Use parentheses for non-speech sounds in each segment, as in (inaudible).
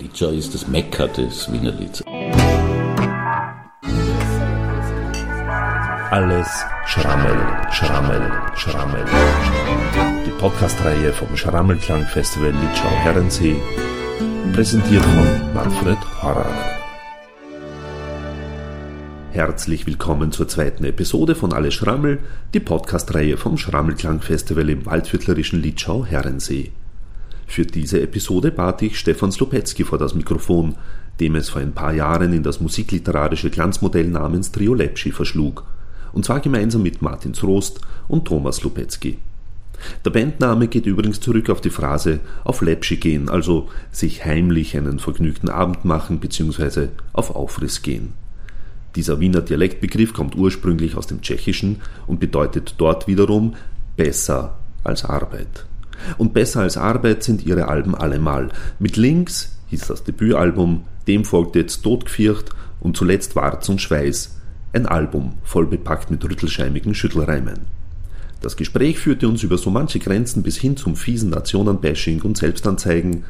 Litschau ist das Mekka des Wiener Lieds. Alles Schrammel, Schrammel, Schrammel. Die Podcast-Reihe vom Schrammelklang-Festival Litschau-Herrensee, präsentiert von Manfred Horak. Herzlich willkommen zur zweiten Episode von Alles Schrammel, die Podcast-Reihe vom Schrammelklang-Festival im waldviertlerischen Litschau-Herrensee. Für diese Episode bat ich Stefan Slopetzky vor das Mikrofon, dem es vor ein paar Jahren in das musikliterarische Glanzmodell namens Trio Lepschi verschlug, und zwar gemeinsam mit Martin Zrost und Thomas Slopetzky. Der Bandname geht übrigens zurück auf die Phrase auf Lepschi gehen, also sich heimlich einen vergnügten Abend machen bzw. auf Aufriss gehen. Dieser Wiener Dialektbegriff kommt ursprünglich aus dem Tschechischen und bedeutet dort wiederum besser als Arbeit. Und besser als Arbeit sind ihre Alben allemal. Mit Links hieß das Debütalbum, dem folgte jetzt Todgefircht und zuletzt Warz und Schweiß. Ein Album, voll bepackt mit rüttelscheimigen Schüttelreimen. Das Gespräch führte uns über so manche Grenzen bis hin zum fiesen Nationenbashing und Selbstanzeigen,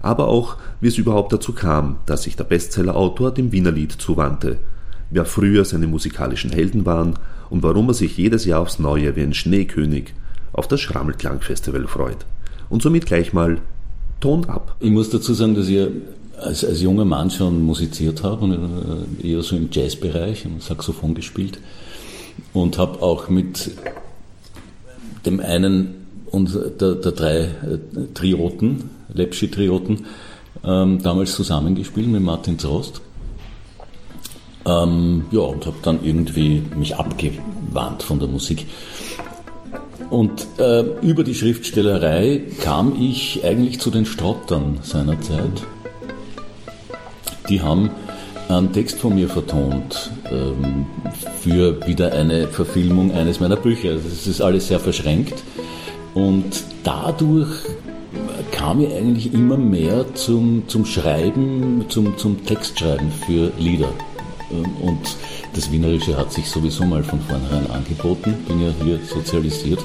aber auch, wie es überhaupt dazu kam, dass sich der Bestsellerautor dem Wienerlied zuwandte, wer früher seine musikalischen Helden waren und warum er sich jedes Jahr aufs Neue wie ein Schneekönig auf das Schrammelklangfestival freut. Und somit gleich mal Ton ab. Ich muss dazu sagen, dass ich als, als junger Mann schon musiziert habe und äh, eher so im Jazzbereich und Saxophon gespielt und habe auch mit dem einen der, der drei äh, Trioten, Lepschi-Trioten, ähm, damals zusammengespielt mit Martin Zrost. Ähm, ja, und habe dann irgendwie mich abgewandt von der Musik. Und äh, über die Schriftstellerei kam ich eigentlich zu den Strottern seinerzeit. Die haben einen Text von mir vertont ähm, für wieder eine Verfilmung eines meiner Bücher. Also es ist alles sehr verschränkt. Und dadurch kam ich eigentlich immer mehr zum, zum Schreiben, zum, zum Textschreiben für Lieder. Ähm, und das Wienerische hat sich sowieso mal von vornherein angeboten. Bin ja hier sozialisiert.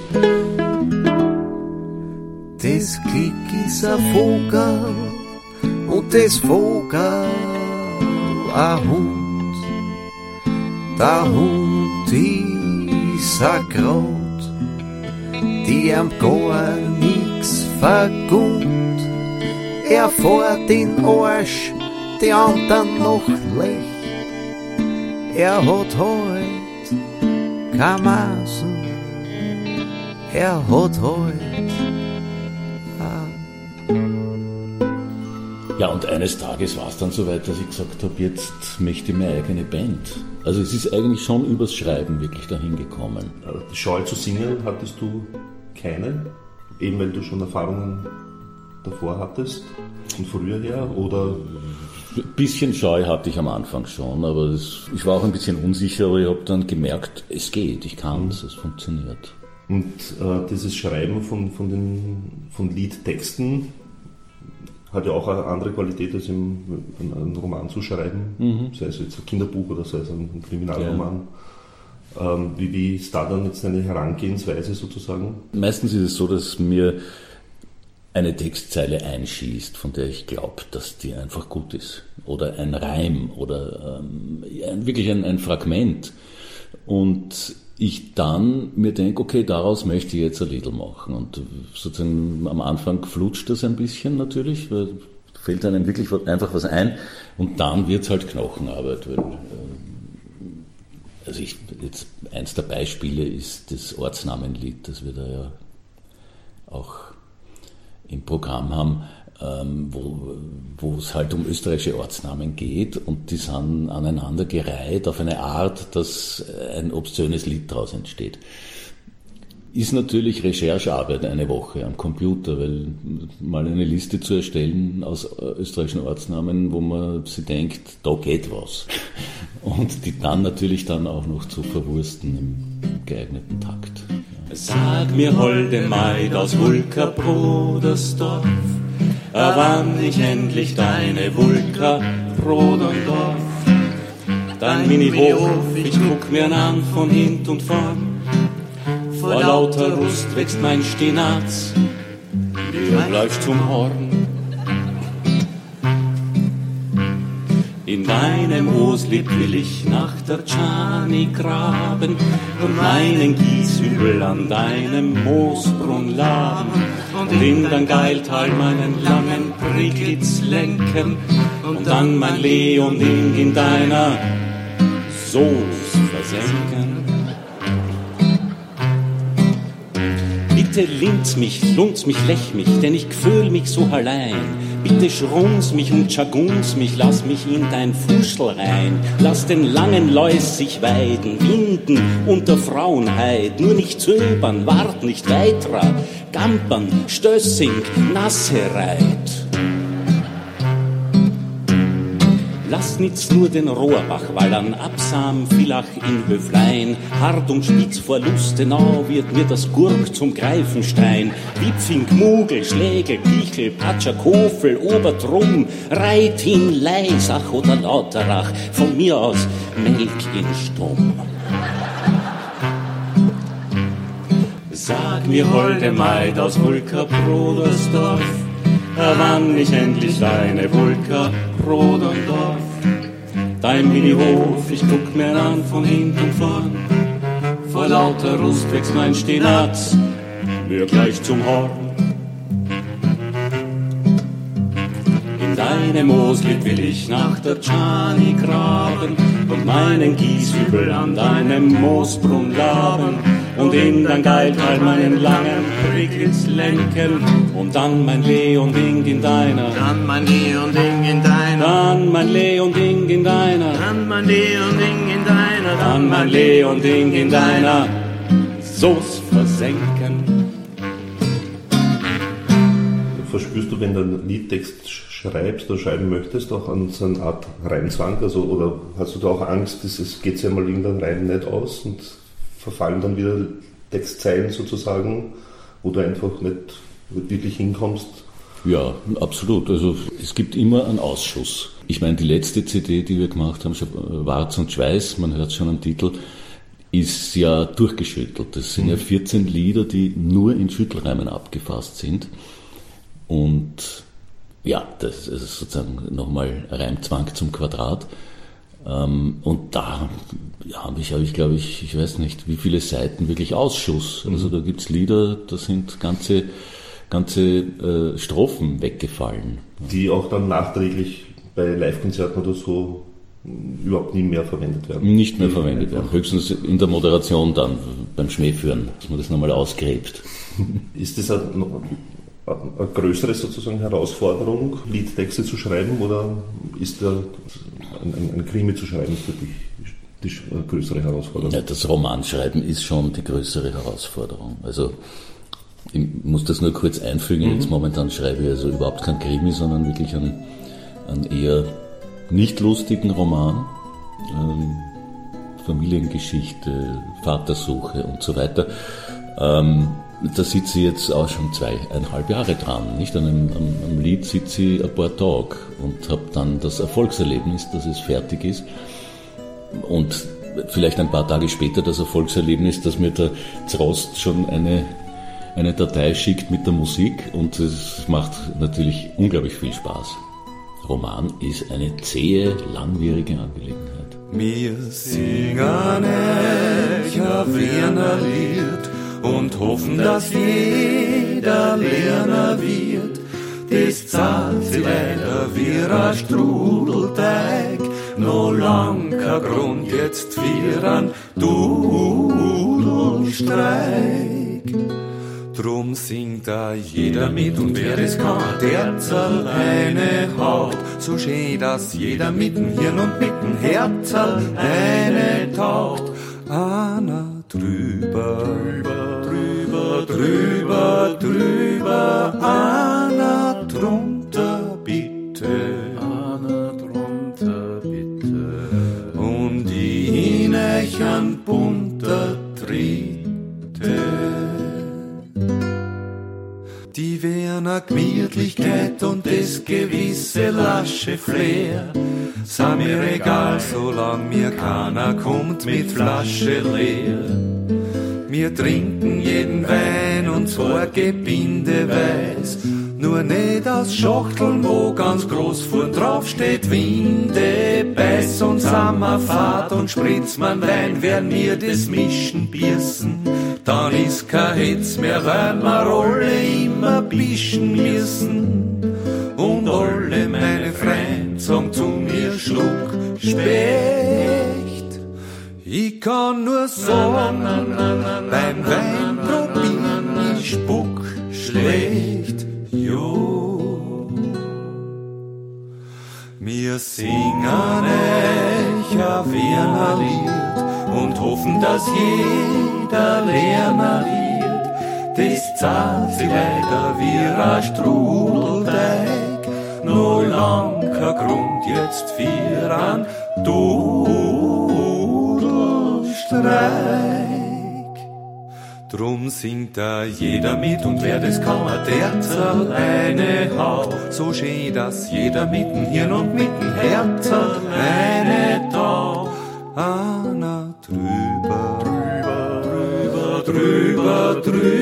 Das Klick ist ein Vogel und das Vogel ein Hund. Der Hund ist ein Grot, die am gar nix vergund. Er fährt den Arsch, die anderen noch lech er hat heut kein Maßen, er hat heut. Ja, und eines Tages war es dann soweit, dass ich gesagt habe, jetzt möchte ich meine eigene Band. Also es ist eigentlich schon übers Schreiben wirklich dahin gekommen. Die Scheu zu singen hattest du keine, eben weil du schon Erfahrungen davor hattest, von früher her, oder ein bisschen Scheu hatte ich am Anfang schon, aber das, ich war auch ein bisschen unsicher, aber ich habe dann gemerkt, es geht, ich kann es, es funktioniert. Und äh, dieses Schreiben von, von, den, von Liedtexten hat ja auch eine andere Qualität, als im, einen Roman zu schreiben, mhm. sei es jetzt ein Kinderbuch oder sei es ein Kriminalroman. Ja. Ähm, wie, wie ist da dann jetzt eine Herangehensweise sozusagen? Meistens ist es so, dass mir eine Textzeile einschießt, von der ich glaube, dass die einfach gut ist. Oder ein Reim oder ähm, wirklich ein, ein Fragment. Und ich dann mir denke, okay, daraus möchte ich jetzt ein Lied machen. Und sozusagen am Anfang flutscht das ein bisschen natürlich, weil fällt einem wirklich einfach was ein. Und dann wird es halt Knochenarbeit. Weil, äh, also ich, jetzt eins der Beispiele ist das Ortsnamenlied, das wir da ja auch im Programm haben, ähm, wo, es halt um österreichische Ortsnamen geht und die sind aneinander gereiht auf eine Art, dass ein obszönes Lied daraus entsteht. Ist natürlich Recherchearbeit eine Woche am Computer, weil mal eine Liste zu erstellen aus österreichischen Ortsnamen, wo man sich denkt, da geht was. (laughs) Und die dann natürlich dann auch noch zu verwursten im geeigneten Takt. Sag mir, holde Maid aus Vulka Brodersdorf, wann ich endlich deine Vulka Brodendorf. Dein Mini-Hof, ich guck mir an von hint und vorn. Vor lauter Rust wächst mein Stinaz, du bleibst zum Horn. Deinem Mooslied will ich nach der Tschani graben und meinen Gieshügel an deinem Moosbrunn laben und in dein Geiltal meinen langen Priglitz lenken und dann mein Leonding in deiner Soos versenken. Bitte linz mich, lunz mich, lech mich, denn ich fühl mich so allein. Bitte schrunz mich und schagunz mich, lass mich in dein Fuschel rein. Lass den langen Läus sich weiden, winden unter Frauenheit. Nur nicht zöbern, wart nicht weiterer. Gampern, Stössing, Nassereit. Lass nitz nur den Rohrbach wallern, Absam, Villach in Höflein, hart und spitz vor Lustenau wird mir das Gurk zum Greifenstein. Wipfing, Mugel, Schlägel, Pichel, Patscher, Kofel, Obertrum, Reitin, Leisach oder Lauterach, von mir aus Melk in Stumm. Sag mir, holde Maid aus Vulka-Brodersdorf, wann ich endlich deine Vulka Rodendorf. Dein Minihof, ich guck mir an von hinten vorn. Vor lauter Rust wächst mein Stinaz mir gleich zum Horn. In deinem Mooslied will ich nach der Tschani graben und meinen Gieshübel an deinem Moosbrunn laben und in dein Geilteil meinen langen Priglitz lenken. Und dann mein Leonding in deiner, Dann mein Leonding in deiner, dann mein Leonding in deiner, dann mein Leonding in deiner, dann mein Leonding in deiner. Soße versenken. Verspürst du, wenn du einen Liedtext schreibst oder schreiben möchtest, auch an so eine Art Reimzwang? Also, oder hast du da auch Angst, dass es geht ja mal irgendein Reim nicht aus und verfallen dann wieder Textzeilen sozusagen, wo du einfach nicht wirklich hinkommst? Ja, absolut. Also es gibt immer einen Ausschuss. Ich meine, die letzte CD, die wir gemacht haben, Warz und Schweiß, man hört schon am Titel, ist ja durchgeschüttelt. Das sind ja 14 Lieder, die nur in Schüttelreimen abgefasst sind. Und ja, das ist sozusagen nochmal Reimzwang zum Quadrat. Ähm, und da habe ich, hab ich glaube ich, ich weiß nicht, wie viele Seiten wirklich Ausschuss. Also da gibt's Lieder, da sind ganze, ganze äh, Strophen weggefallen. Die auch dann nachträglich bei Live-Konzerten oder so überhaupt nie mehr verwendet werden. Nicht mehr verwendet werden. Höchstens in der Moderation dann, beim Schmähführen, dass man das nochmal ausgräbt. (laughs) Ist das eine, eine größere sozusagen Herausforderung, Liedtexte zu schreiben oder ist da ein, ein, ein Krimi zu schreiben für dich die größere Herausforderung? Ja, das Romanschreiben ist schon die größere Herausforderung. Also ich muss das nur kurz einfügen. Jetzt momentan schreibe ich also überhaupt kein Krimi, sondern wirklich einen, einen eher nicht lustigen Roman. Ähm, Familiengeschichte, Vatersuche und so weiter. Ähm, da sitze ich jetzt auch schon zweieinhalb Jahre dran. Nicht? An einem, am, am Lied sitze ich ein paar Tage und habe dann das Erfolgserlebnis, dass es fertig ist. Und vielleicht ein paar Tage später das Erfolgserlebnis, dass mir der Zrost schon eine, eine Datei schickt mit der Musik und es macht natürlich unglaublich viel Spaß. Roman ist eine zähe, langwierige Angelegenheit. Wir singen Elcher Wiener Lied und hoffen, dass jeder Lerner wird. Das leider wie ein Strudelteig. No lang kein Grund jetzt für ein Dudelstreik. Drum singt da jeder mit und wer es kann, der Zerl eine Haut. So schön, dass jeder mitten Hirn und mitten Herzl eine taucht. Anna drüber, drüber, drüber, drüber, Anna Werner Gemütlichkeit und das gewisse lasche Flair sind mir egal, solang mir keiner kommt mit Flasche leer. Wir trinken jeden Wein und zwar gebindeweiß, Nur nicht aus Schachteln, wo ganz groß vorn drauf steht Winde, Beiß und Sommerfahrt und Spritzmann Wein, werden mir das Mischen biersen. Dann ist kein Hetz mehr, weil wir alle immer bischen müssen. Und alle meine Freunde sagen zu mir Schluck Specht. Ich kann nur sagen, beim Wein probieren, ich spuck schlecht. Jo. Wir singen euch ein Wienerlied und hoffen, dass jeder. Zahlt sich weiter wie ein Strudelteig. Nur lang kein Grund jetzt für an Dudelstreik. Drum singt da jeder mit und wer das kann, der zerl eine Haut. So schön, dass jeder mitten Hirn und mitten Herzer eine da. Anna drüber, drüber, drüber, drüber,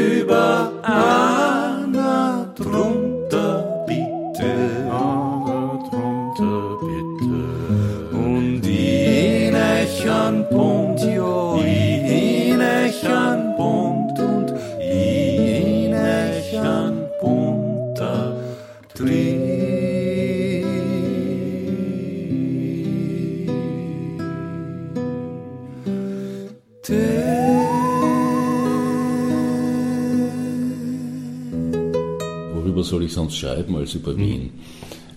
Anna soll ich sonst schreiben als über Wien?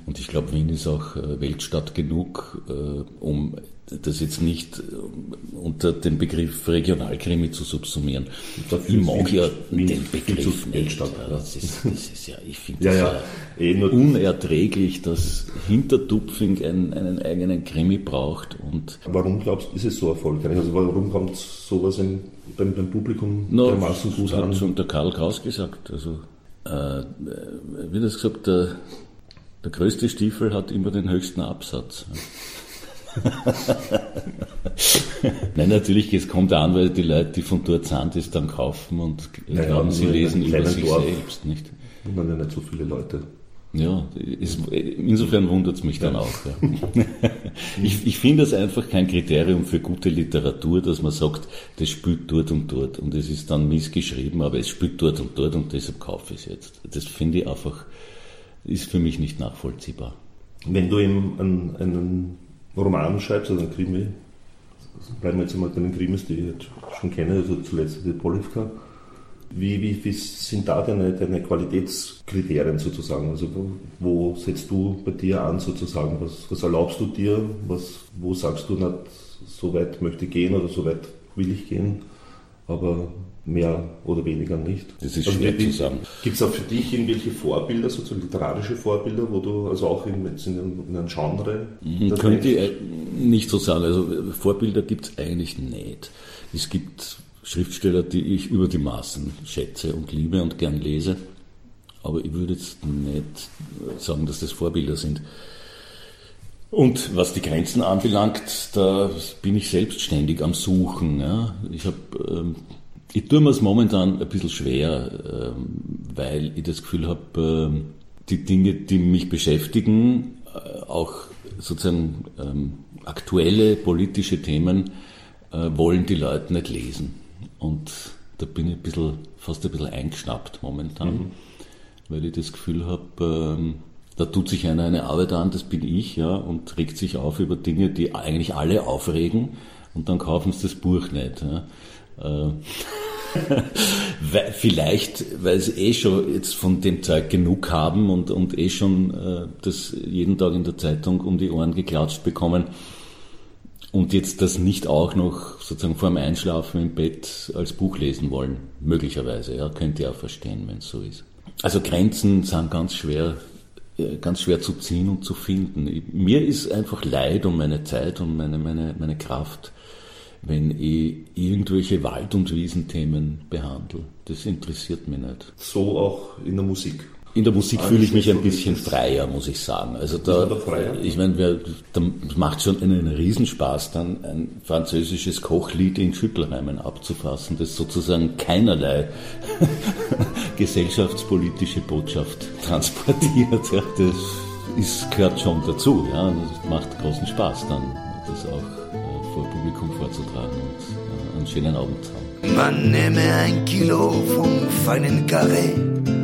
Und ich glaube, Wien ist auch äh, Weltstadt genug, äh, um das jetzt nicht äh, unter den Begriff Regionalkrimi zu subsumieren. Dafür Ich mag ja Wien den Begriff zu nicht. Weltstadt, Ja, ja. Das ist, das ist ja, ich finde Ja, das ja. Eh unerträglich, dass Hintertupfing einen, einen eigenen Krimi braucht und Warum glaubst du, ist es so erfolgreich? Also warum kommt sowas im, beim, beim Publikum Na, dermaßen gut das hat an? schon der Karl Kraus gesagt. Also, äh, wie das gesagt, der, der größte Stiefel hat immer den höchsten Absatz. (laughs) Nein, natürlich, es kommt an, weil die Leute, die von dort sind, das dann kaufen und Ja, glauben, sie lesen über sich Dorf. selbst, nicht? Wundern ja nicht so viele Leute. Ja, es, insofern wundert es mich dann auch. Ja. (laughs) Ich, ich finde das einfach kein Kriterium für gute Literatur, dass man sagt, das spielt dort und dort und es ist dann missgeschrieben, aber es spielt dort und dort und deshalb kaufe ich es jetzt. Das finde ich einfach, ist für mich nicht nachvollziehbar. Wenn du eben einen, einen Roman schreibst, also einen Krimi, bleiben wir jetzt einmal bei den Krimis, die ich jetzt schon kenne, also zuletzt die Polivka, wie, wie, wie sind da deine, deine Qualitätskriterien sozusagen? Also wo, wo setzt du bei dir an sozusagen? Was, was erlaubst du dir? Was, wo sagst du, na, so weit möchte ich gehen oder so weit will ich gehen, aber mehr oder weniger nicht? Das ist schwer zu sagen. Gibt es auch für dich irgendwelche Vorbilder, sozusagen literarische Vorbilder, wo du also auch in, in, einem, in einem Genre das Könnte ich äh, nicht so sagen. Also äh, Vorbilder gibt es eigentlich nicht. Es gibt Schriftsteller, die ich über die Maßen schätze und liebe und gern lese. Aber ich würde jetzt nicht sagen, dass das Vorbilder sind. Und was die Grenzen anbelangt, da bin ich selbstständig am Suchen. Ja. Ich, hab, ähm, ich tue mir es momentan ein bisschen schwer, ähm, weil ich das Gefühl habe, ähm, die Dinge, die mich beschäftigen, äh, auch sozusagen ähm, aktuelle politische Themen, äh, wollen die Leute nicht lesen. Und da bin ich ein bisschen, fast ein bisschen eingeschnappt momentan, weil ich das Gefühl habe, ähm, da tut sich einer eine Arbeit an, das bin ich, ja, und regt sich auf über Dinge, die eigentlich alle aufregen, und dann kaufen sie das Buch nicht. Ja. Äh, (laughs) weil, vielleicht, weil sie eh schon jetzt von dem Zeug genug haben und, und eh schon äh, das jeden Tag in der Zeitung um die Ohren geklatscht bekommen und jetzt das nicht auch noch sozusagen vor dem Einschlafen im Bett als Buch lesen wollen. Möglicherweise, ja, könnt ihr auch verstehen, wenn es so ist. Also Grenzen sind ganz schwer, äh, ganz schwer zu ziehen und zu finden. Mir ist einfach leid um meine Zeit und meine, meine, meine Kraft, wenn ich irgendwelche Wald- und Wiesenthemen behandle. Das interessiert mich nicht. So auch in der Musik. In der Musik fühle ich mich ein bisschen freier, muss ich sagen. Also da, ich meine, da macht schon einen Riesenspaß, dann ein französisches Kochlied in Schüttelheimen abzufassen, das sozusagen keinerlei (laughs) gesellschaftspolitische Botschaft transportiert. Ja, das ist, gehört schon dazu. Ja, das macht großen Spaß, dann das auch äh, vor Publikum vorzutragen und äh, einen schönen Abend zu haben. Man nehme ein Kilo vom feinen Karree, dazu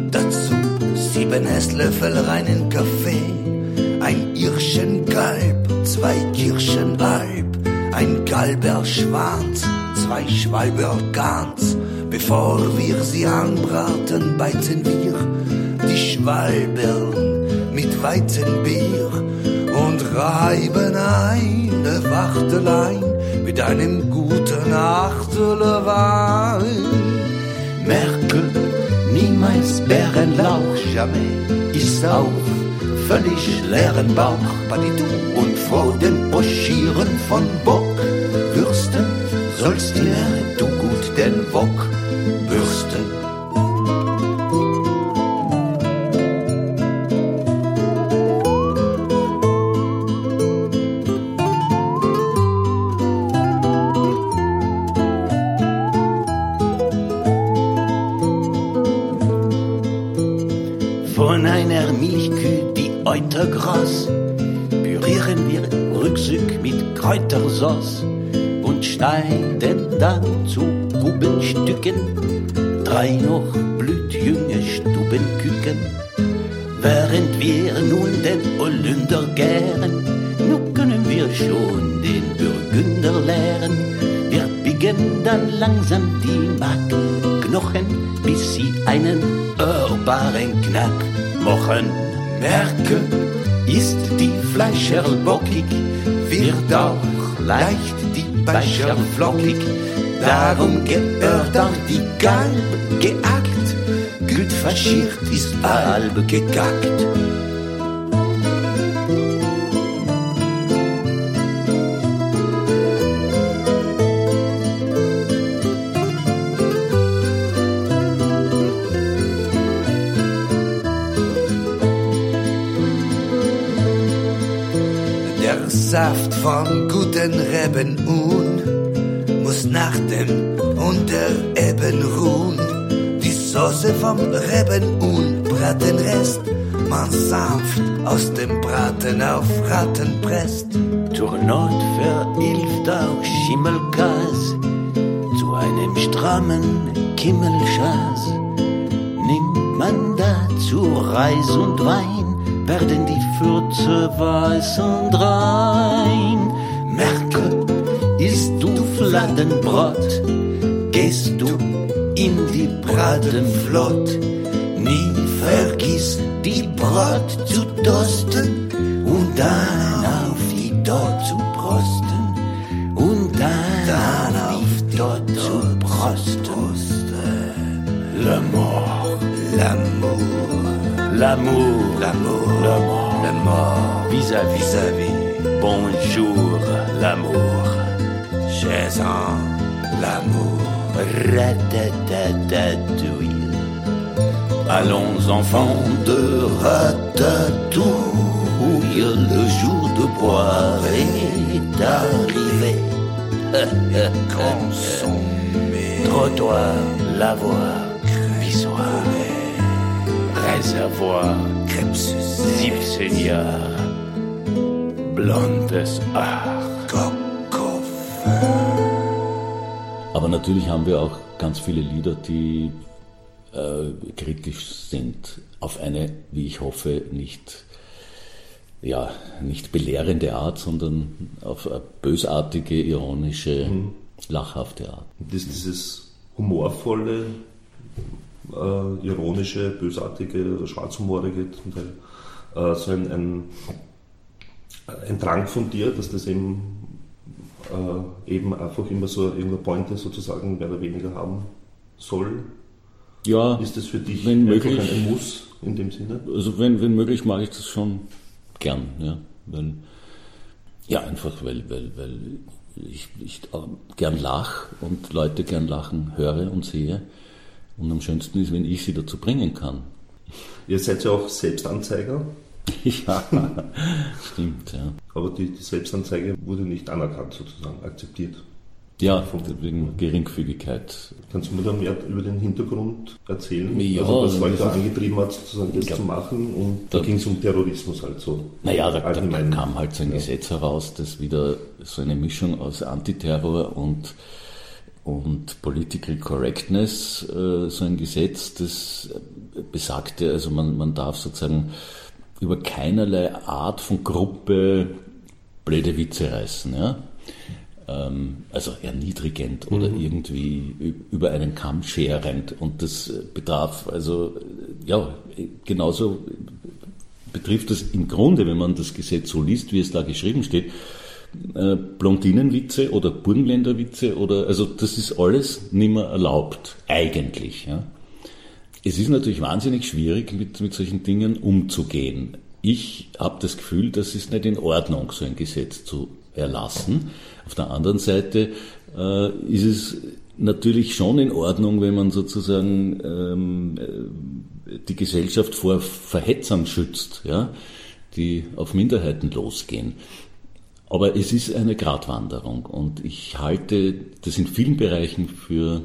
sieben Esslöffel reinen Kaffee, ein Irschenkalb, zwei Kirschenalb, ein Kalber Schwanz, zwei Schwalber Gans. Bevor wir sie anbraten, beizen wir die Schwalbern mit Weizenbier und reiben eine Wachtelein mit einem guten Achtelwein. Merke, niemals Bärenlauch, jamais. Ist auf völlig leeren Bauch, Badidu und vor dem Boschieren von Bockwürsten sollst dir du gut den Bock Kräutersauce und schneiden dann zu Bubenstücken drei noch blutjunge Stubenküken. Während wir nun den Olünder gären, nun können wir schon den Burgunder leeren. Wir biegen dann langsam die Markknochen, bis sie einen hörbaren Knack machen. Merke, ist die Fleischerl bockig, wird auch leicht die Beischerl flockig. Darum gehört auch die Galb geackt, gut faschiert ist halb gegackt. Vom guten Reben un muss nach dem Untereben ruhen. Die Soße vom Reben un Bratenrest man sanft aus dem Braten auf Ratten presst. Zur Not verhilft auch Schimmelkas zu einem strammen Kimmelschaß. Nimmt man dazu Reis und Wein, weiß und rein. Merke, isst du Fladenbrot, gehst du in die Braten flott. Nie vergiss die Brot zu toasten und dann auf die dort zu prosten. Und dann, auf dort zu prosten. L'amour, l'amour, l'amour, l'amour, l'amour, l'amour, vis-à-vis, vis-à-vis. Bonjour, l'amour. Jason, l'amour. Ratatatatouille. Allons enfants de ratatouille, le jour de boire est arrivé. Consommé. Trottoir, lavoir, pissoir, réservoir, crème Sipsenia, blondes Ach, Aber natürlich haben wir auch ganz viele Lieder, die äh, kritisch sind, auf eine, wie ich hoffe, nicht, ja, nicht belehrende Art, sondern auf eine bösartige, ironische, Mhm. lachhafte Art. Das, dieses humorvolle, äh, ironische, bösartige oder schwarzhumorige zum Teil, äh, so ein, ein, ein Drang von dir, dass das eben, äh, eben einfach immer so irgendeine Pointe sozusagen mehr oder weniger haben soll. Ja, Ist das für dich wenn möglich. ein Muss in dem Sinne? Also wenn, wenn möglich mache ich das schon gern, ja. Weil, ja, einfach weil, weil, weil ich, ich gern lach und Leute gern lachen höre und sehe. Und am schönsten ist, wenn ich sie dazu bringen kann. Ihr seid ja auch Selbstanzeiger, (laughs) Ja, stimmt, ja. aber die, die Selbstanzeige wurde nicht anerkannt sozusagen, akzeptiert. Ja, wegen Geringfügigkeit. Kannst du mir da mehr über den Hintergrund erzählen? Ja, also was da ist- angetrieben hat, sozusagen das glaub, zu machen? Und da da- ging es um Terrorismus halt so. Naja, da, da kam halt so ein Ja. Gesetz heraus, das wieder so eine Mischung aus Antiterror und, und Political Correctness, äh, so ein Gesetz, das besagte, also man, man darf sozusagen über keinerlei Art von Gruppe blöde Witze reißen, ja. Ähm, also erniedrigend oder irgendwie ü- über einen Kamm scherend. Und das betraf, also ja, genauso betrifft das im Grunde, wenn man das Gesetz so liest, wie es da geschrieben steht, äh, Blondinenwitze oder Burgenländerwitze oder, also das ist alles nicht mehr erlaubt, eigentlich. Ja. Es ist natürlich wahnsinnig schwierig, mit, mit solchen Dingen umzugehen. Ich habe das Gefühl, das ist nicht in Ordnung, so ein Gesetz zu erlassen. Auf der anderen Seite äh, ist es natürlich schon in Ordnung, wenn man sozusagen ähm, äh, die Gesellschaft vor Verhetzern schützt, ja, die auf Minderheiten losgehen. Aber es ist eine Gratwanderung und ich halte das in vielen Bereichen für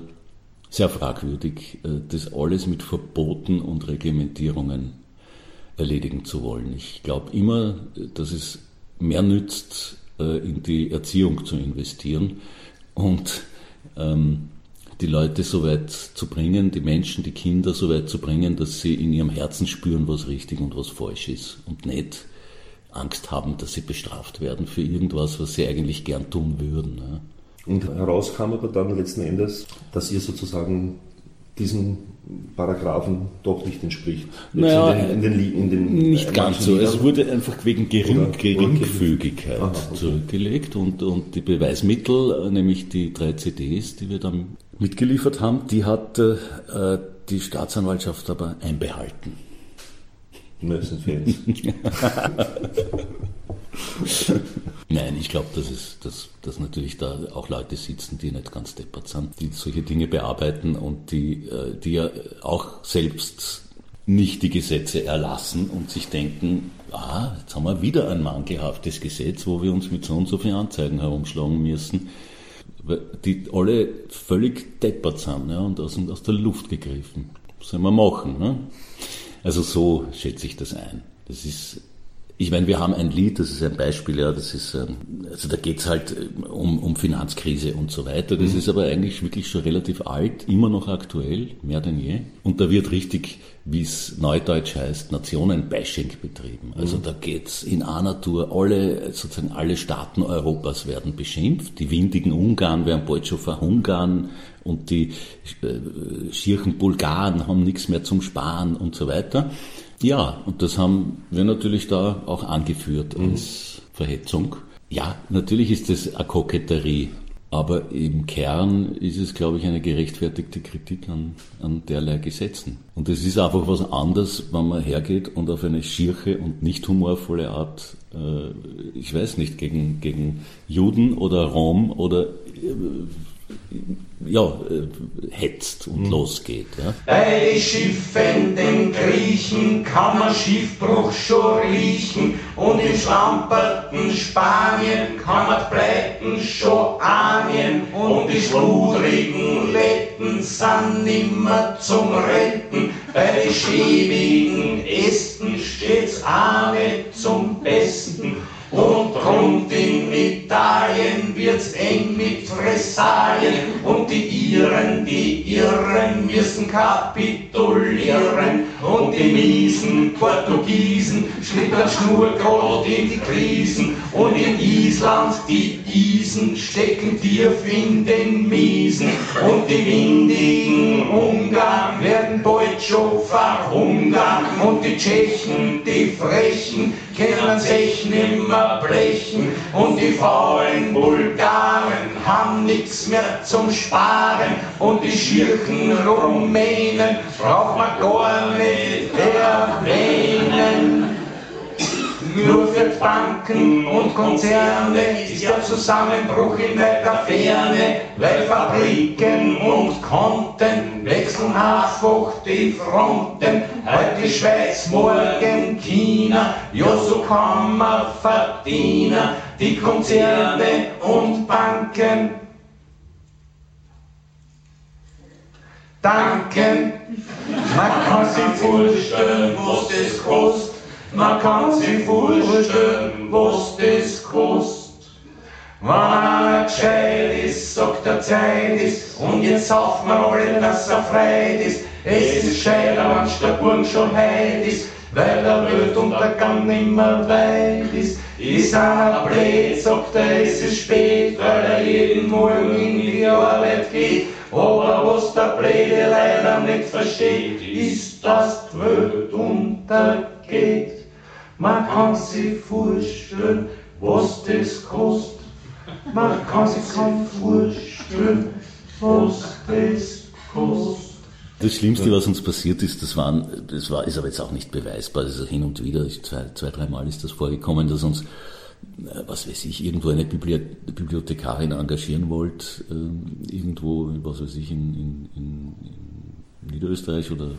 sehr fragwürdig, äh, das alles mit Verboten und Reglementierungen erledigen zu wollen. Ich glaube immer, dass es mehr nützt, äh, in die Erziehung zu investieren und ähm, die Leute so weit zu bringen, die Menschen, die Kinder so weit zu bringen, dass sie in ihrem Herzen spüren, was richtig und was falsch ist und nicht Angst haben, dass sie bestraft werden für irgendwas, was sie eigentlich gern tun würden. Ja. Und heraus kam aber dann letzten Endes, dass ihr sozusagen diesen Paragraphen doch nicht entspricht. Naja, in den, in den, in den, Nicht äh, ganz so. Liedern. Es wurde einfach wegen Gering, Geringfügigkeit Aha, okay. zurückgelegt und, und die Beweismittel, nämlich die drei CDs, die wir dann mitgeliefert haben, die hat äh, die Staatsanwaltschaft aber einbehalten. Ne, sind Fans. Nein, ich glaube, dass dass, dass natürlich da auch Leute sitzen, die nicht ganz deppert sind, die solche Dinge bearbeiten und die, äh, die ja auch selbst nicht die Gesetze erlassen und sich denken, ah, jetzt haben wir wieder ein mangelhaftes Gesetz, wo wir uns mit so und so vielen Anzeigen herumschlagen müssen, die alle völlig deppert sind ja, und aus, aus der Luft gegriffen. Was soll man machen? Ne? Also so schätze ich das ein. Das ist, ich meine, wir haben ein Lied, das ist ein Beispiel, ja, das ist, ähm, also da geht's halt ähm, um, um Finanzkrise und so weiter. Das ist aber eigentlich wirklich schon relativ alt, immer noch aktuell, mehr denn je. Und da wird richtig, wie es neudeutsch heißt, Nationenbashing betrieben. Also da geht's in einer Tour, alle, sozusagen alle Staaten Europas werden beschimpft. Die windigen Ungarn werden bald schon verhungern und die äh, schierchen Bulgaren haben nichts mehr zum Sparen und so weiter. Ja, und das haben wir natürlich da auch angeführt als Verhetzung. Ja, natürlich ist das eine Koketterie, aber im Kern ist es, glaube ich, eine gerechtfertigte Kritik an, an derlei Gesetzen. Und es ist einfach was anderes, wenn man hergeht und auf eine schierche und nicht humorvolle Art, äh, ich weiß nicht, gegen, gegen Juden oder Rom oder äh, ja, äh, hetzt und losgeht. Ja. Bei Schiffen, den Griechen, kann man Schiffbruch schon riechen. Und im schlamperten Spanien kann man Pleiten schon ahnen. Und die schludrigen Letten sind nimmer zum Retten. Bei den schäbigen Ästen steht's auch nicht zum Besten. Und rund in Italien wird's eng mit Fressalien und die Iren, die Irren müssen kapitulieren. Und die miesen Portugiesen schlittern schnurgrad in die Krisen. Und in Island die Isen stecken tief in den Miesen. Und die windigen Ungarn werden bald schon verhungern. Und die Tschechen, die Frechen, können sich nimmer blechen und die faulen Bulgaren haben nix mehr zum Sparen und die schirchen Rumänen braucht man gar nicht erwähnen. Nur für Banken und Konzerne ist der Zusammenbruch in weiter Ferne, weil Fabriken und Konten wechseln einfach die Fronten. Heute Schweiz, morgen China, ja so kann man verdienen. Die Konzerne und Banken danken. Man kann sich vorstellen, was das kostet. Man kann sich vorstellen, was das kostet. Wenn einer gescheit ist, sagt er Zeit ist, und jetzt hoffen wir alle, dass er frei ist. Es ist scheiter, wenn der Burg schon heit ist, weil der Weltuntergang nimmer weit ist. Ist einer blöd, sagt er, es ist spät, weil er jeden Morgen in die Arbeit geht. Aber was der Blöde leider nicht versteht, ist, dass die Welt untergeht. Man kann sich vorstellen, was das kostet. Man kann sich vorstellen, was das kostet. Das Schlimmste, was uns passiert ist, das, waren, das war, ist aber jetzt auch nicht beweisbar, also hin und wieder, zwei, zwei dreimal ist das vorgekommen, dass uns äh, was weiß ich, irgendwo eine Bibliothekarin engagieren wollt, äh, irgendwo, was weiß ich, in, in, in, Niederösterreich oder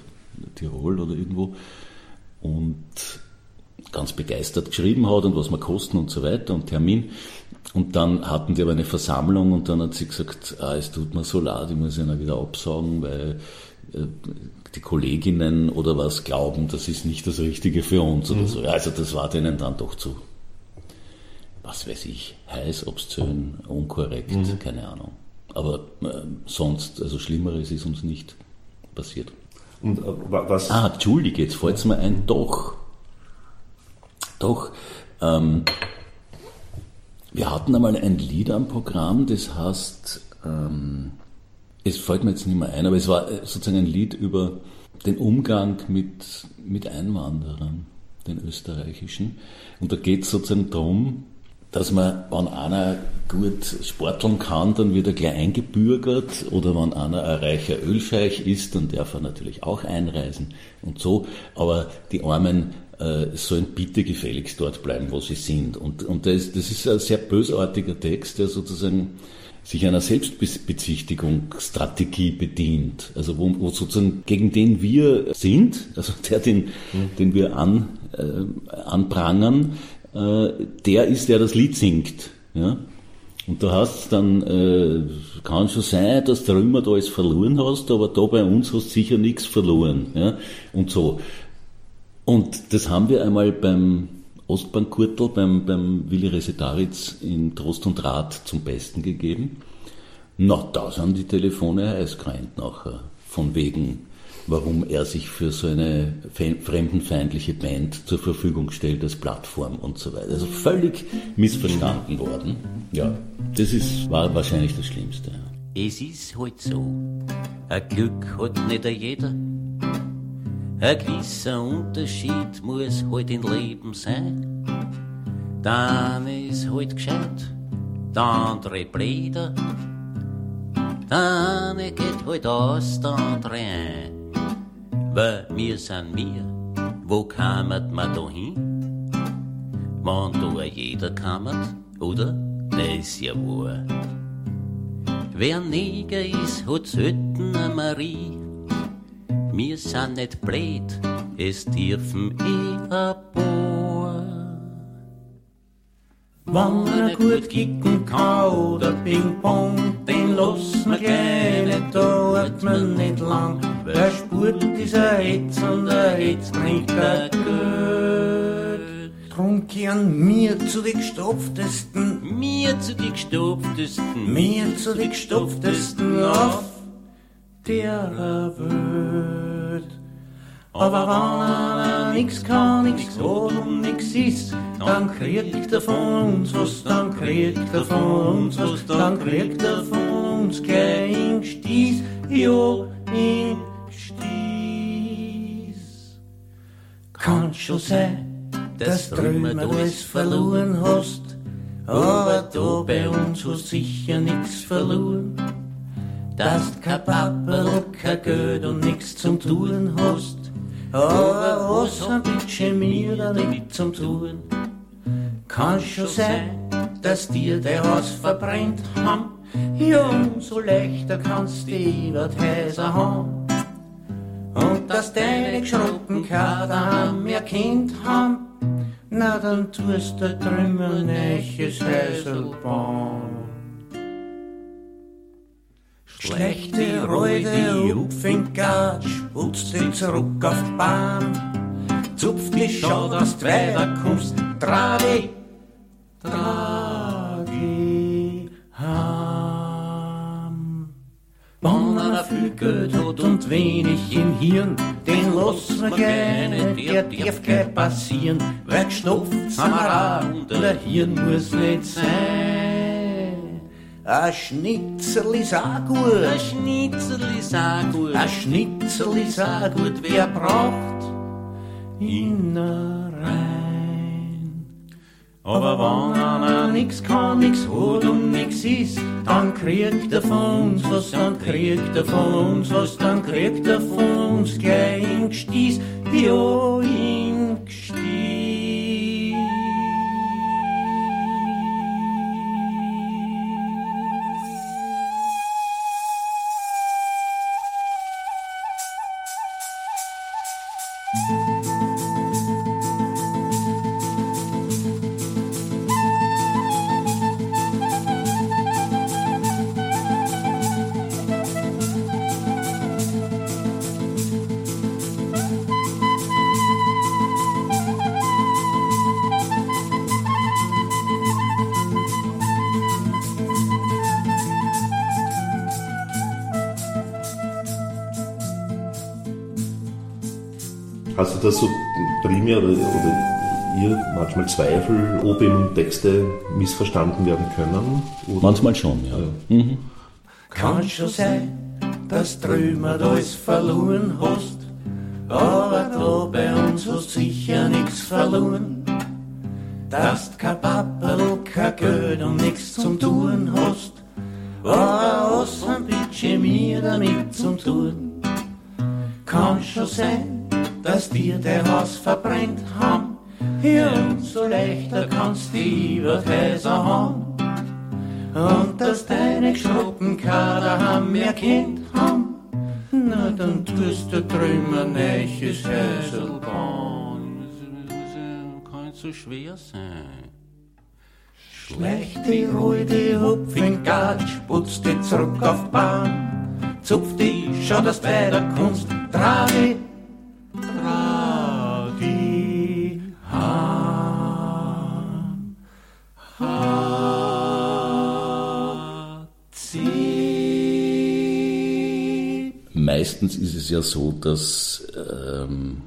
Tirol oder irgendwo und ganz begeistert geschrieben hat und was wir kosten und so weiter und Termin. Und dann hatten die aber eine Versammlung und dann hat sie gesagt, ah, es tut mir so leid, ich muss ja wieder absagen, weil äh, die Kolleginnen oder was glauben, das ist nicht das Richtige für uns oder mhm. so. Also das war denen dann doch zu was weiß ich, heiß, obszön, unkorrekt, mhm. keine Ahnung. Aber äh, sonst, also Schlimmeres ist uns nicht passiert. Und äh, was? Ah, Entschuldige, jetzt fällt es mir ein, doch. Doch. Ähm, wir hatten einmal ein Lied am Programm, das heißt, ähm, es fällt mir jetzt nicht mehr ein, aber es war äh, sozusagen ein Lied über den Umgang mit, mit Einwanderern, den österreichischen. Und da geht es sozusagen darum, dass man, wenn einer gut sporteln kann, dann wird er gleich eingebürgert oder wenn einer ein reicher Ölscheich ist, dann darf er natürlich auch einreisen und so. Aber die Armen äh, sollen bitte gefälligst dort bleiben, wo sie sind. Und, und das, das ist ein sehr bösartiger Text, der sozusagen sich einer Selbstbezichtigungsstrategie bedient, also wo, wo, sozusagen gegen den wir sind, also der, den, den wir an, äh, anprangern, äh, der ist, der das Lied singt. Ja? Und da hast dann, äh, kann schon sein, dass du immer da alles verloren hast, aber da bei uns hast du sicher nichts verloren. Ja? Und so. Und das haben wir einmal beim Ostbankurtel, beim, beim Willi Resetaritz in Trost und Rat zum Besten gegeben. Na, da sind die Telefone heiß nachher. Von wegen, warum er sich für so eine fremdenfeindliche Band zur Verfügung stellt als Plattform und so weiter. Also völlig missverstanden worden. Ja, das ist, war wahrscheinlich das Schlimmste. Es ist halt so, ein Glück hat nicht jeder. Ein gewisser Unterschied muss halt im Leben sein. Dann ist halt gescheit, der andere bläder. Dann geht halt aus, der andere ein. Weil wir sind wir, wo kammert man da hin? Wenn da jeder kammert, oder? Das ist ja wahr. Wer Neger ist, hat selten eine Marie. Wir sind nicht blöd, es dürfen eh paar. Wenn man gut kicken kann oder Ping-Pong, den lassen wir gleich nicht, da hat man nicht lang. Wer spurt dieser Hetz und der Hetz bringt kein Geld. Drum kehren mir zu den gestopftesten, mir zu den gestopftesten, mir zu den gestopftesten auf der Welt. Aber wenn einer nix kann, nix hat und nix ist, dann kriegt er von uns was, dann kriegt er von uns was, dann kriegt er von uns kein Stieß, ja, in Stieß. Kann schon sein, dass drüben alles verloren hast, aber da bei uns hast sicher nix verloren. Dass kein Pappel, kein Geld und nix zum Tun hast, aber was ein bisschen mir da nicht zum Tun? Kann schon sein, dass dir der Haus verbrennt haben. Ja, umso leichter kannst du über die Häuser haben. Und dass deine geschrotten Kader mehr Kind haben, na dann tust du drüben ein neues Schlechte Reude, Hupfengatsch, putzt dich zurück auf die Bahn. Zupf dich schon, dass du weiterkommst, trage, trage, heim. Wenn einer viel Geld hat und wenig im Hirn, den lassen wir gerne, der darf gleich passieren, weil gestopft sind wir der Hirn muss nicht sein. Ein Schnitzel ist auch gut. Ein Schnitzel ist auch gut. Ein Schnitzel ist auch gut, wer braucht Innereien. Aber wenn einer nix kann, nix hat und nix ist, dann kriegt er von uns was, dann kriegt er von uns was, dann kriegt er von uns gleich in Gstieß, ja, in Gstieß. Primär oder, oder ihr manchmal Zweifel, ob eben Texte missverstanden werden können? Oder? Manchmal schon, ja. Mhm. Kann schon sein, dass drüben alles verloren hast, aber da bei uns hast sicher nix verloren. Dass du kein Papperl, kein Geld und nix zum Tun hast, aber was ein bisschen mir damit zum Tun. Kann schon sein, dass dir der Haus verbrennt haben, ja, umso leichter kannst die Häuser haben. Und dass deine geschrotten Kader haben mehr Kind haben, na dann tust du drüben ein neues Häusel bauen. Kann so schwer sein. Schlechte Ruhe, die Hupf in Gatsch, putz dich zurück auf die Bahn. Zupf dich, schau, dass du weiterkommst, trage, trage, Meistens ist es ja so, dass, ähm,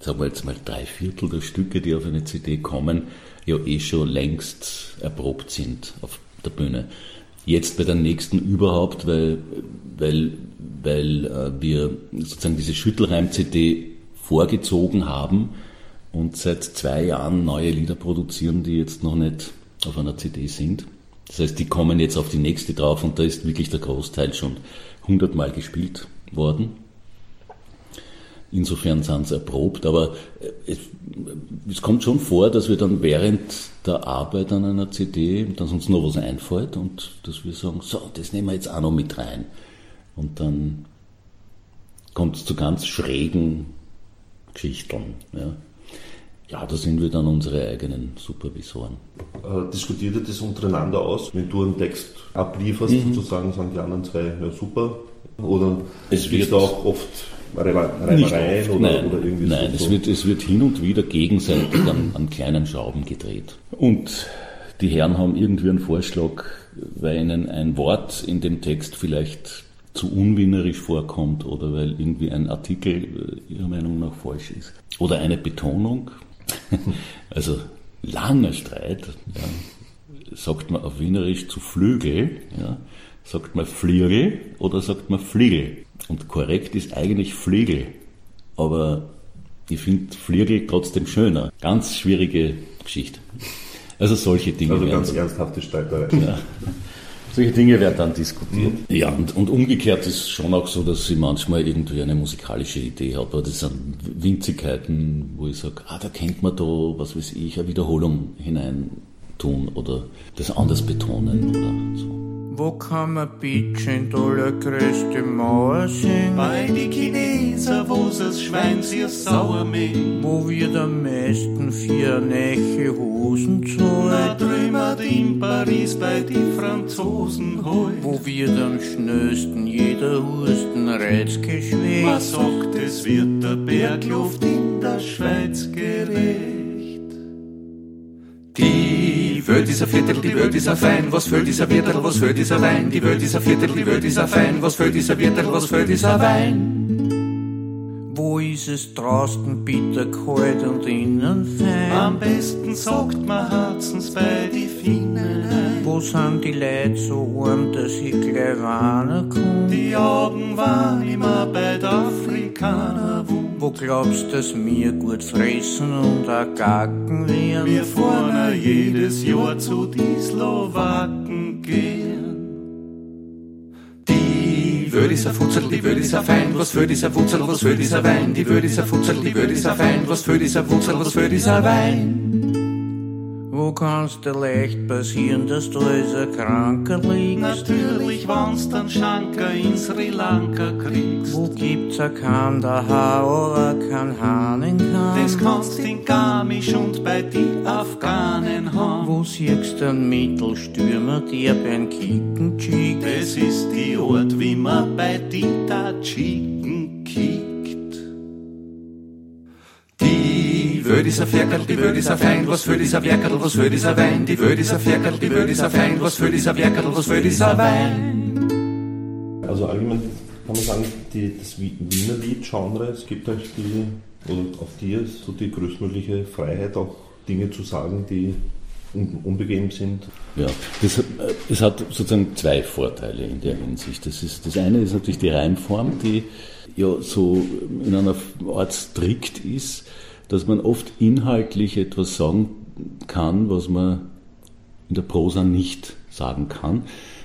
sagen wir jetzt mal, drei Viertel der Stücke, die auf eine CD kommen, ja eh schon längst erprobt sind auf der Bühne. Jetzt bei der nächsten überhaupt, weil, weil, weil äh, wir sozusagen diese Schüttelreim-CD vorgezogen haben und seit zwei Jahren neue Lieder produzieren, die jetzt noch nicht auf einer CD sind. Das heißt, die kommen jetzt auf die nächste drauf und da ist wirklich der Großteil schon hundertmal gespielt worden. Insofern sind sie erprobt, aber äh, es, es kommt schon vor, dass wir dann während der Arbeit an einer CD, dass uns noch was einfällt und dass wir sagen, so, das nehmen wir jetzt auch noch mit rein. Und dann kommt es zu ganz schrägen Geschichten. Ja. Ja, da sind wir dann unsere eigenen Supervisoren. Äh, diskutiert ihr das untereinander aus? Wenn du einen Text ablieferst, sozusagen, sagen die anderen zwei, ja super. Oder Es wird- auch oft Reibereien oft, oder, nein, oder irgendwie nein so? es, wird, es wird hin und wieder gegenseitig an, an kleinen Schrauben gedreht. Und die Herren haben irgendwie einen Vorschlag, weil ihnen ein Wort in dem Text vielleicht zu unwienerisch vorkommt oder weil irgendwie ein Artikel äh, ihrer Meinung nach falsch ist. Oder eine Betonung. (laughs) Also langer Streit. Ja. Sagt man auf Wienerisch zu Flügel, ja. sagt man Flügel oder sagt man Fliegel. Und korrekt ist eigentlich Fliegel. Aber ich finde Fliegel trotzdem schöner. Ganz schwierige Geschichte. Also solche Dinge Also ganz ernsthafte Streitereien. ja. (laughs) Solche Dinge werden dann diskutiert. Mhm. Ja, und, und umgekehrt ist es schon auch so, dass ich manchmal irgendwie eine musikalische Idee habe. Aber das sind Winzigkeiten, wo ich sage, ah, da kennt man da, was weiß ich, eine Wiederholung hinein tun oder das anders betonen oder so. Wo kann man bitte in die allergrößte Mauer sehen? Bei die Chineser, wo das Schwein sehr sauer mähen. Wo wird am meisten vier neue Hosen zahlen? Da drüben in Paris bei die Franzosen heut. Wo wird am schnellsten jeder Husten Reiz geschwächt? Man sagt, es wird der Bergluft in der Schweiz gerecht. Welt ist ein Viertel, die Welt ist ein Fein, was füllt dieser Viertel, was füllt dieser Wein? Die Welt ist ein Viertel, die Welt ist ein Fein, was füllt dieser Viertel, was füllt dieser Wein? Ist es draußen bitter kalt und innen fein? Am besten sagt man Herzens bei die Finnen. Wo sind die Leute so warm, dass ich gleich warnen kann? Die Augen waren immer bei der Afrikaner. Wo glaubst, dass wir gut fressen und auch gacken werden? Wir fahren jedes Jahr zu die Slowaken gehen. Die Wöl ist ein Futzel, die ist ein Fein, was für dieser Futzel, was für dieser Wein? Die ist ein Futzel, die ist ein Fein, was für dieser Futzel, was für dieser Wein? Wo kann's dir leicht passieren, dass du als ein Kranker liegst? Natürlich, wenn's dann Schanker in Sri Lanka kriegst. Wo gibt's a Kandahar oder kein Hahnenkamm? Das kannst in Garmisch und bei die Afghanen haben. Wo siehst du einen Mittelstürmer, der beim Kicken schickt? Das ist die Ort, wie man bei die Tadschiken kickt. Die Wöd ist ein Ferkerl, die ist ein Fein, was für dieser Werkerl, was für dieser Wein? Die Wöd ist ein Ferkerl, die ist ein Fein, was für dieser Werkerl, was für dieser Wein? Also allgemein kann man sagen, die, das Wiener Lied-Genre, es gibt euch die, oder auf dir so die größtmögliche Freiheit, auch Dinge zu sagen, die unbegeben sind. Ja, das, es hat sozusagen zwei Vorteile in der Hinsicht. Das, ist, das eine ist natürlich die Reimform, die ja so in einer Art strikt ist, dass man oft inhaltlich etwas sagen kann, was man in der Prosa nicht sagen kann,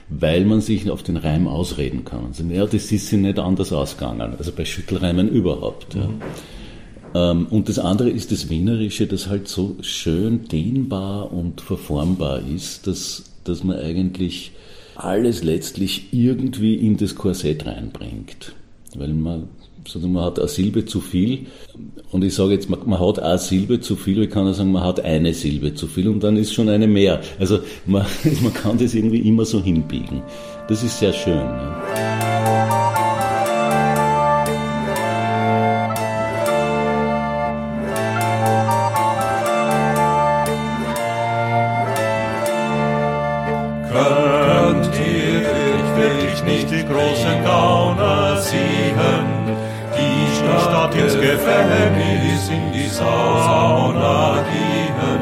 weil man sich auf den Reim ausreden kann. Also, ja, das ist sich nicht anders ausgegangen, also bei Schüttelreimen überhaupt. Ja. Mhm. Und das andere ist das Wienerische, das halt so schön dehnbar und verformbar ist, dass, dass man eigentlich alles letztlich irgendwie in das Korsett reinbringt. Weil man, sozusagen, man hat eine Silbe zu viel und ich sage jetzt, man, man hat eine Silbe zu viel, ich kann auch sagen, man hat eine Silbe zu viel und dann ist schon eine mehr. Also man, (laughs) man kann das irgendwie immer so hinbiegen. Das ist sehr schön. Ja. Könnt ihr wirklich nicht die großen Gauner sehen, ins Gefängnis in die Sauna gehen?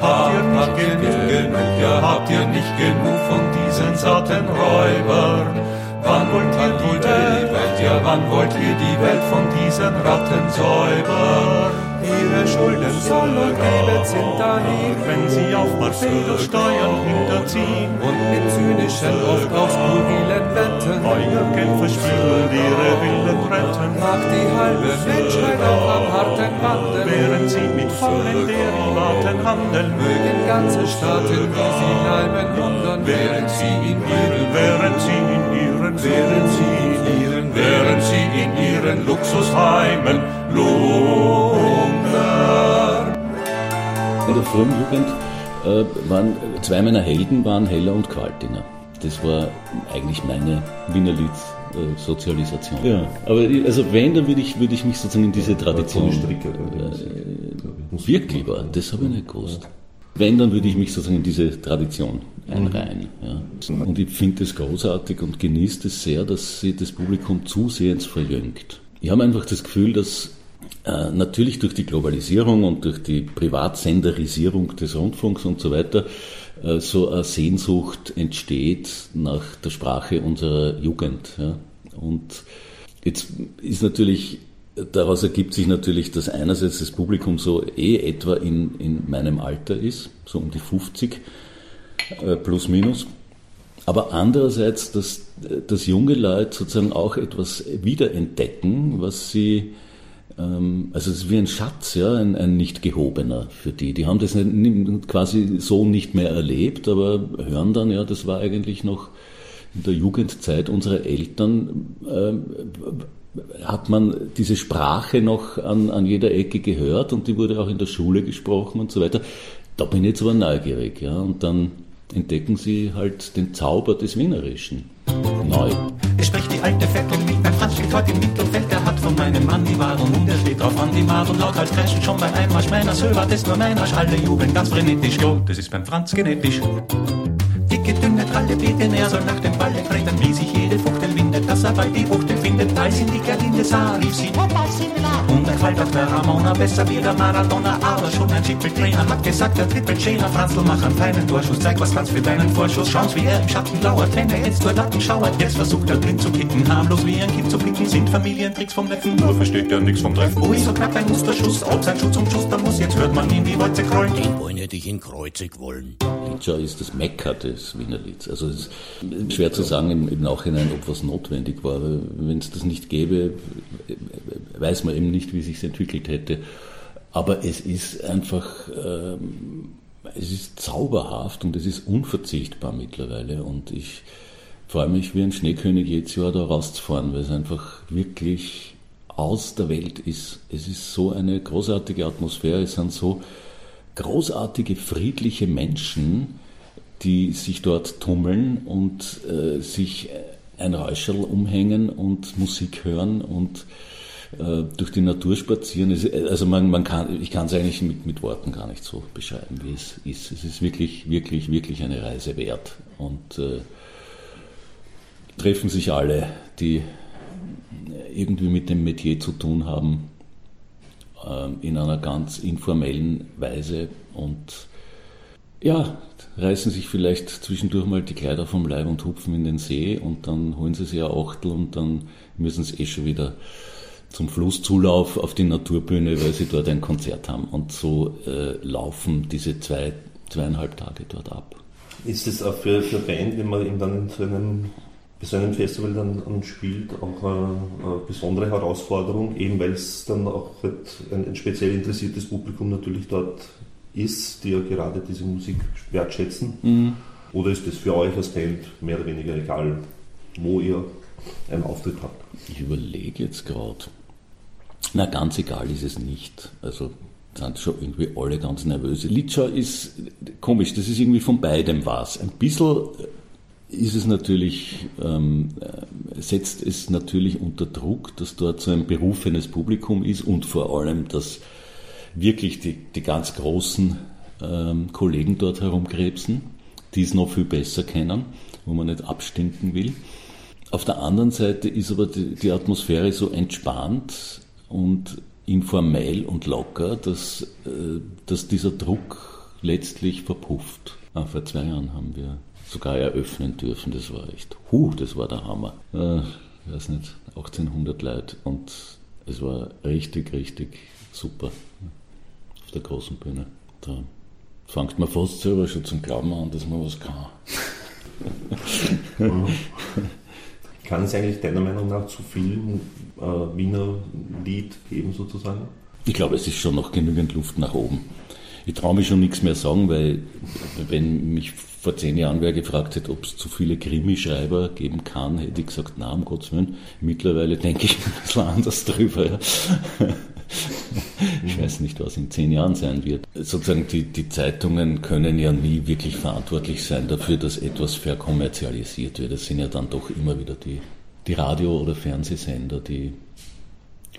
Habt ihr nicht genug, ja habt ihr nicht genug von diesen satten Räubern? Wann wollt ihr die Welt, ja wann wollt ihr die Welt von diesen Ratten säubern? ihre Schulden soll geben sind dahin. Wenn sie auf Barbados Steuern hinterziehen und mit zynischen, oft auf skurrilen Wetten euer Geld verspielen, ihre wilden Retten. Mag die halbe Menschheit auch am harten Bande, während sie mit vollen Derivaten handeln. Mögen ganze Staaten, wie sie leiben, wundern, während sie in ihren, während sie in ihren, während sie in ihren, während sie in ihren Luxusheimen lungern. In der frühen Jugend äh, waren zwei meiner Helden waren Heller und Qualtinger. Das war eigentlich meine Wiener Lied-Sozialisation. Ja, aber also wenn, dann würde ich, würde ich mich sozusagen in diese Tradition. Stricke, äh, wirklich war, das habe ich nicht gewusst. Wenn, dann würde ich mich sozusagen in diese Tradition einreihen. Ja. Und ich finde es großartig und genieße es sehr, dass sie das Publikum zusehends verjüngt. Ich habe einfach das Gefühl, dass äh, natürlich durch die Globalisierung und durch die Privatsenderisierung des Rundfunks und so weiter äh, so eine Sehnsucht entsteht nach der Sprache unserer Jugend. Ja. Und jetzt ist natürlich, daraus ergibt sich natürlich, dass einerseits das Publikum so eh etwa in, in meinem Alter ist, so um die 50 äh, plus minus. Aber andererseits, dass, dass junge Leute sozusagen auch etwas wiederentdecken, was sie, also es ist wie ein Schatz, ja, ein, ein nicht gehobener für die. Die haben das quasi so nicht mehr erlebt, aber hören dann, ja, das war eigentlich noch in der Jugendzeit unserer Eltern, äh, hat man diese Sprache noch an, an jeder Ecke gehört und die wurde auch in der Schule gesprochen und so weiter. Da bin ich jetzt aber neugierig, ja, und dann entdecken sie halt den Zauber des Wienerischen neu. Es spricht die alte Vettel mit, mein Franz steht heute im Mittelfeld, der hat von meinem Mann die Wahrung und er steht drauf an die Mad und laut als Crashen schon beim Einmarsch. Meiner Söber, das nur meiner, alle jubeln ganz frenetisch, jo, das ist beim Franz genetisch. Dicke, dünne, tralle Beten, er soll nach dem Balle treten, wie sich jede Fuchtel windet, dass er bei die Buchtel findet, als in die Gerlinde sah, rief sie, und ein Kalter der Ramona, besser wie der Maradona, aber schon ein Schippeltrainer hat gesagt, der Trippelchainer, Franzl, mach einen feinen Torschuss, zeig was kannst für deinen Vorschuss, schau's wie er im Schatten lauert, wenn er jetzt nur Latten schauert, jetzt versucht er blind zu kicken, harmlos wie ein Kind zu blicken, sind Familientricks vom Neffen, nur versteht er nix vom Treffen, ui, so knapp ein Musterschuss, ob sein Schutz um Schuss, da muss, jetzt hört man ihn die Wolze krollen, den wollen hätte ich in Kreuzig wollen. Liedschau ist das Mekka des Wiener Lieds. Also es ist schwer zu sagen im, im Nachhinein, ob was notwendig war. Wenn es das nicht gäbe, weiß man eben nicht, wie sich entwickelt hätte. Aber es ist einfach, ähm, es ist zauberhaft und es ist unverzichtbar mittlerweile. Und ich freue mich wie ein Schneekönig jedes Jahr da rauszufahren, weil es einfach wirklich aus der Welt ist. Es ist so eine großartige Atmosphäre, es sind so großartige, friedliche Menschen, die sich dort tummeln und äh, sich ein Räuscherl umhängen und Musik hören und äh, durch die Natur spazieren. Also man, man kann, ich kann es eigentlich mit, mit Worten gar nicht so beschreiben, wie es ist. Es ist wirklich, wirklich, wirklich eine Reise wert. Und äh, treffen sich alle, die irgendwie mit dem Metier zu tun haben, äh, in einer ganz informellen Weise und ja, reißen sich vielleicht zwischendurch mal die Kleider vom Leib und hupfen in den See und dann holen sie sich ein Achtel und dann müssen sie eh schon wieder zum Flusszulauf auf die Naturbühne, weil sie dort ein Konzert haben. Und so äh, laufen diese zwei, zweieinhalb Tage dort ab. Ist es auch für, für Band, wenn man eben dann in so einem, bei so einem Festival dann, dann spielt, auch eine, eine, besondere Herausforderung, eben weil es dann auch halt ein, ein speziell interessiertes Publikum natürlich dort ist, die ja gerade diese Musik wertschätzen? Mhm. Oder ist es für euch als Band mehr oder weniger egal, wo ihr einen Auftritt habt? Ich überlege jetzt gerade. Na, ganz egal ist es nicht. Also sind schon irgendwie alle ganz nervös. Litschau ist komisch, das ist irgendwie von beidem was. Ein bisschen ist es natürlich, ähm, setzt es natürlich unter Druck, dass dort so ein berufenes Publikum ist und vor allem, dass wirklich die, die ganz großen ähm, Kollegen dort herumkrebsen, die es noch viel besser kennen, wo man nicht abstinken will. Auf der anderen Seite ist aber die, die Atmosphäre so entspannt und informell und locker, dass, äh, dass dieser Druck letztlich verpufft. Ah, vor zwei Jahren haben wir sogar eröffnen dürfen. Das war echt, huh, das war der Hammer. Äh, ich weiß nicht, 1800 Leute und es war richtig, richtig super der großen Bühne. Da fängt man fast selber schon zum Glauben an, dass man was kann. (laughs) kann es eigentlich deiner Meinung nach zu viel äh, Wiener Lied geben sozusagen? Ich glaube, es ist schon noch genügend Luft nach oben. Ich traue mich schon nichts mehr sagen, weil wenn mich vor zehn Jahren wer gefragt hätte, ob es zu viele Krimischreiber geben kann, hätte ich gesagt, na, um Gottes Willen. Mittlerweile denke ich ein bisschen anders drüber. Ja. Ich weiß nicht, was in zehn Jahren sein wird. Sozusagen die, die Zeitungen können ja nie wirklich verantwortlich sein dafür, dass etwas verkommerzialisiert wird. Das sind ja dann doch immer wieder die, die Radio- oder Fernsehsender, die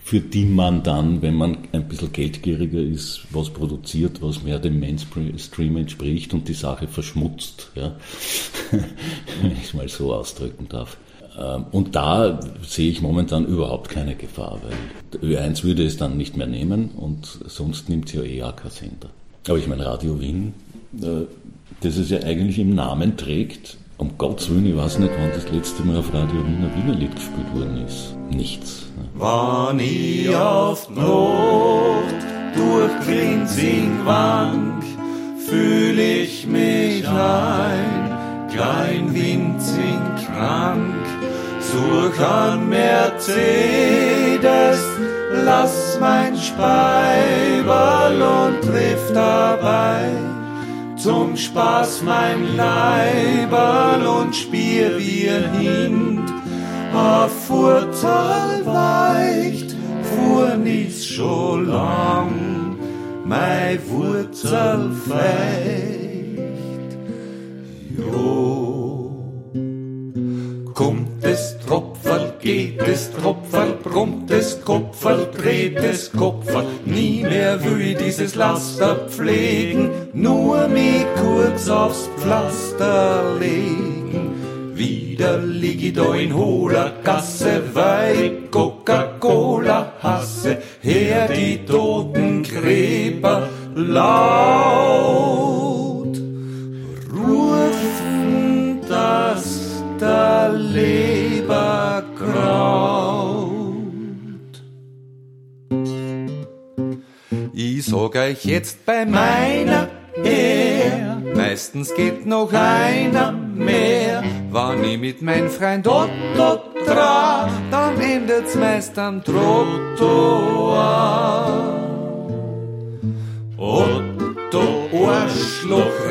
für die man dann, wenn man ein bisschen geldgieriger ist, was produziert, was mehr dem Mainstream entspricht und die Sache verschmutzt, ja? (laughs) wenn ich es mal so ausdrücken darf. Ähm, und da sehe ich momentan überhaupt keine Gefahr, weil Ö1 würde es dann nicht mehr nehmen und sonst nimmt es ja eh kein Sender. Aber ich meine, Radio Wien, äh, das es ja eigentlich im Namen trägt, um Gottes Willen, ich weiß nicht, wann das letzte Mal auf Radio Wien ein Wiener Lied gespielt worden ist. Nichts. Ne? Wann ich auf die Nacht durch Grinzing wank, fühl ich mich ein, klein Wind such Mercedes, lass mein Speiberl und triff dabei zum Spaß mein Leiberl und spiel wir hin. A Furtal weicht, fuhr nichts schon lang, mein Wurzel feicht. Jo, geht es Tropferl, brummt es Kopferl, dreht es Kopferl, nie mehr will ich dieses Laster pflegen, nur mich kurz aufs Pflaster legen. Wieder lieg ich da in hohler Gasse, weil Coca-Cola hasse, her die toten Gräber laut rufen, dass der Leber graut. Ich sag euch jetzt bei meiner Ehr, meistens geht noch einer mehr. Wann ich mit mein Freund Otto traf, dann endet's meist am Trottoir. Otto, Arschloch,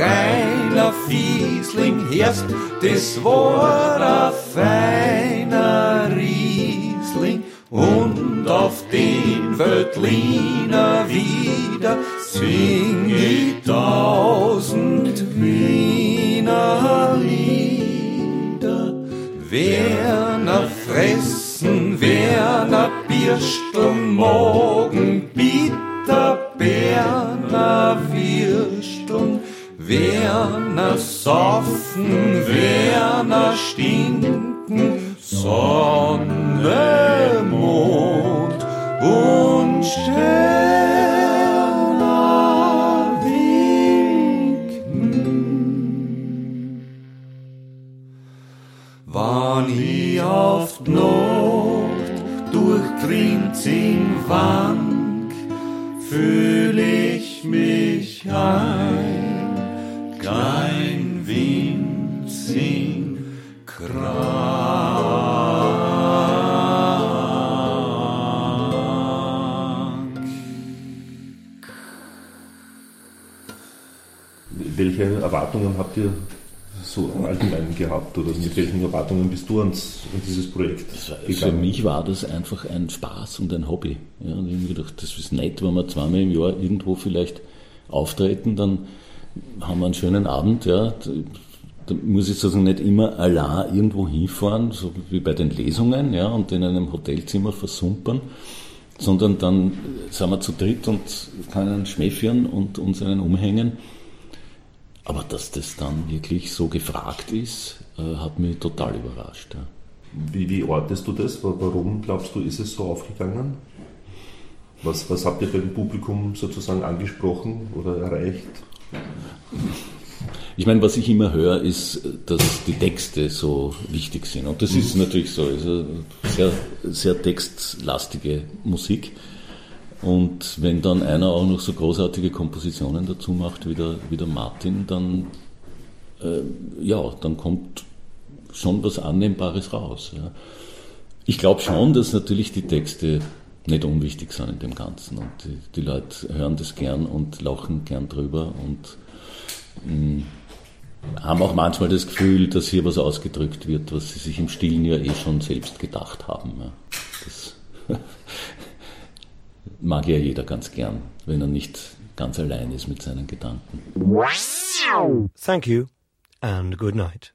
reiner Fiesling, erst das war ein feiner Riesling. Und auf den Veltliner wieder sing ich tausend Wiener Lieder. Werner fressen, Werner Birsteln, morgen bitter Berner Würsteln, Werner saufen, Werner stinken, Sonne, Mond und Sterne winken. Wann ich auf die Nacht durch Grinzing wank, fühl ich mich ein, kein winzig krank. Welche Erwartungen habt ihr so im Allgemeinen gehabt oder mit welchen Erwartungen bist du ans, an dieses Projekt Für gegangen? mich war das einfach ein Spaß und ein Hobby. Ja, und ich habe mir gedacht, das ist nett, wenn wir zweimal im Jahr irgendwo vielleicht auftreten, dann haben wir einen schönen Abend. Ja. Da muss ich sozusagen nicht immer allein irgendwo hinfahren, so wie bei den Lesungen, ja, und in einem Hotelzimmer versumpern, sondern dann sind wir zu dritt und können schmäffieren und uns einen umhängen. Aber dass das dann wirklich so gefragt ist, äh, hat mich total überrascht. Ja. Wie, wie ortest du das? Wa- Warum glaubst du, ist es so aufgegangen? Was, was habt ihr beim Publikum sozusagen angesprochen oder erreicht? Ich meine, was ich immer höre, ist, dass die Texte so wichtig sind. Und das ist natürlich so. Eine sehr, sehr textlastige Musik. Und wenn dann einer auch noch so großartige Kompositionen dazu macht, wie der, wie der Martin, dann, äh, ja, dann kommt schon was Annehmbares raus. Ja. Ich glaube schon, dass natürlich die Texte nicht unwichtig sind in dem Ganzen. Und die, die Leute hören das gern und lachen gern drüber und mh, haben auch manchmal das Gefühl, dass hier was ausgedrückt wird, was sie sich im Stillen ja eh schon selbst gedacht haben. Ja. Das (laughs) mag ja jeder ganz gern, wenn er nicht ganz allein ist mit seinen Gedanken. Thank you and good night.